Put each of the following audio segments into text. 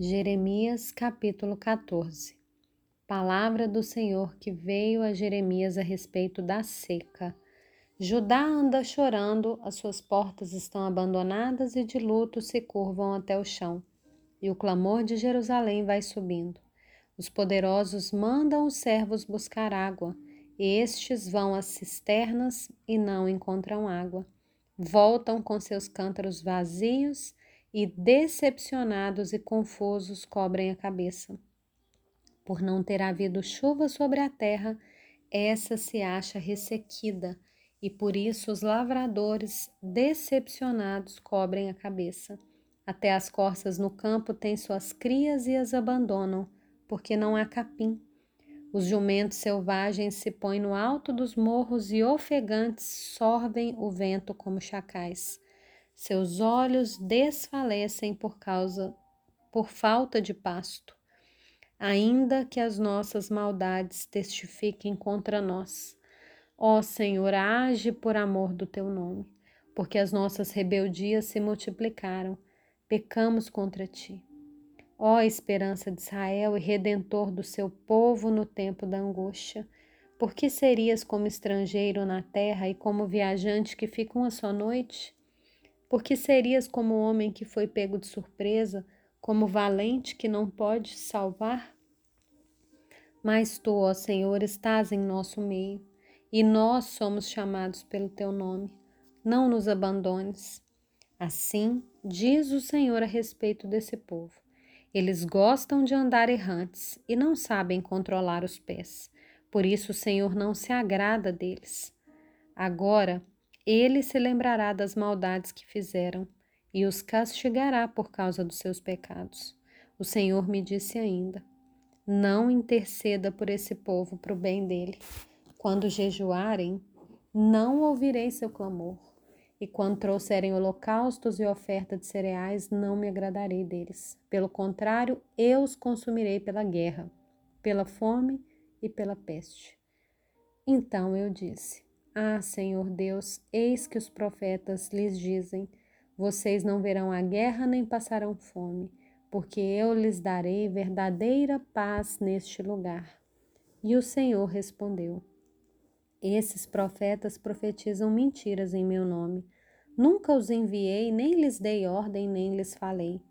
Jeremias capítulo 14 Palavra do Senhor que veio a Jeremias a respeito da seca. Judá anda chorando, as suas portas estão abandonadas e de luto se curvam até o chão. E o clamor de Jerusalém vai subindo. Os poderosos mandam os servos buscar água, e estes vão às cisternas e não encontram água. Voltam com seus cântaros vazios e decepcionados e confusos cobrem a cabeça. Por não ter havido chuva sobre a terra, essa se acha ressequida, e por isso os lavradores decepcionados cobrem a cabeça. Até as corças no campo têm suas crias e as abandonam, porque não há capim. Os jumentos selvagens se põem no alto dos morros e ofegantes sorvem o vento como chacais. Seus olhos desfalecem por causa por falta de pasto, ainda que as nossas maldades testifiquem contra nós. Ó Senhor, age por amor do teu nome, porque as nossas rebeldias se multiplicaram, pecamos contra ti. Ó esperança de Israel e redentor do seu povo no tempo da angústia, por que serias como estrangeiro na terra e como viajante que fica uma só noite? Porque serias como o homem que foi pego de surpresa, como valente que não pode salvar? Mas tu, ó Senhor, estás em nosso meio, e nós somos chamados pelo teu nome. Não nos abandones. Assim diz o Senhor a respeito desse povo. Eles gostam de andar errantes e não sabem controlar os pés. Por isso o Senhor não se agrada deles. Agora, ele se lembrará das maldades que fizeram e os castigará por causa dos seus pecados. O Senhor me disse ainda: Não interceda por esse povo para o bem dele. Quando jejuarem, não ouvirei seu clamor. E quando trouxerem holocaustos e oferta de cereais, não me agradarei deles. Pelo contrário, eu os consumirei pela guerra, pela fome e pela peste. Então eu disse: ah, Senhor Deus, eis que os profetas lhes dizem: Vocês não verão a guerra nem passarão fome, porque eu lhes darei verdadeira paz neste lugar. E o Senhor respondeu: Esses profetas profetizam mentiras em meu nome. Nunca os enviei, nem lhes dei ordem, nem lhes falei.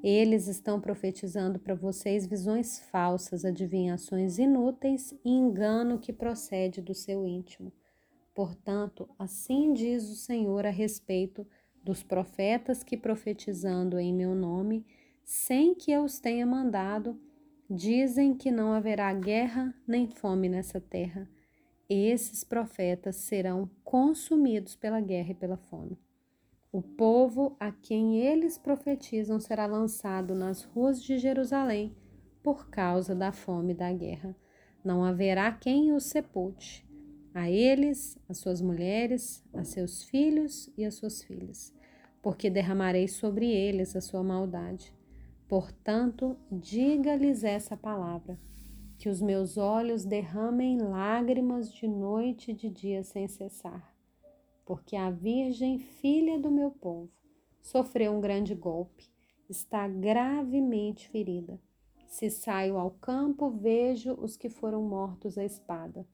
Eles estão profetizando para vocês visões falsas, adivinhações inúteis e engano que procede do seu íntimo. Portanto, assim diz o Senhor a respeito dos profetas que profetizando em meu nome, sem que eu os tenha mandado, dizem que não haverá guerra nem fome nessa terra. Esses profetas serão consumidos pela guerra e pela fome. O povo a quem eles profetizam será lançado nas ruas de Jerusalém por causa da fome e da guerra. Não haverá quem os sepulte a eles, as suas mulheres, a seus filhos e as suas filhas, porque derramarei sobre eles a sua maldade. Portanto, diga-lhes essa palavra: que os meus olhos derramem lágrimas de noite e de dia sem cessar, porque a Virgem, filha do meu povo, sofreu um grande golpe, está gravemente ferida. Se saio ao campo, vejo os que foram mortos à espada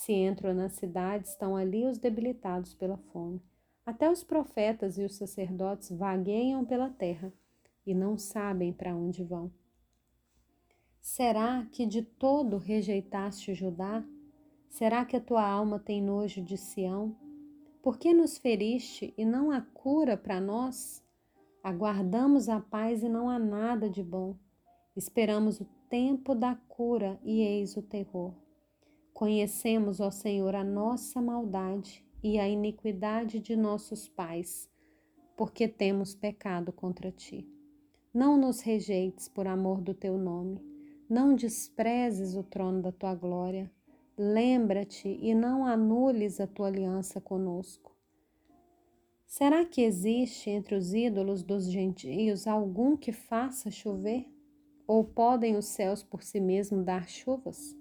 se entram na cidade, estão ali os debilitados pela fome. Até os profetas e os sacerdotes vagueiam pela terra e não sabem para onde vão. Será que de todo rejeitaste Judá? Será que a tua alma tem nojo de Sião? Por que nos feriste e não há cura para nós? Aguardamos a paz e não há nada de bom. Esperamos o tempo da cura e eis o terror. Conhecemos, ó Senhor, a nossa maldade e a iniquidade de nossos pais, porque temos pecado contra ti. Não nos rejeites por amor do teu nome, não desprezes o trono da tua glória. Lembra-te e não anules a tua aliança conosco. Será que existe entre os ídolos dos gentios algum que faça chover? Ou podem os céus por si mesmos dar chuvas?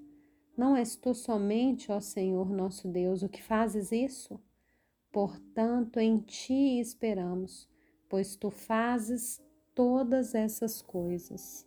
Não és tu somente, ó Senhor nosso Deus, o que fazes isso? Portanto, em ti esperamos, pois tu fazes todas essas coisas.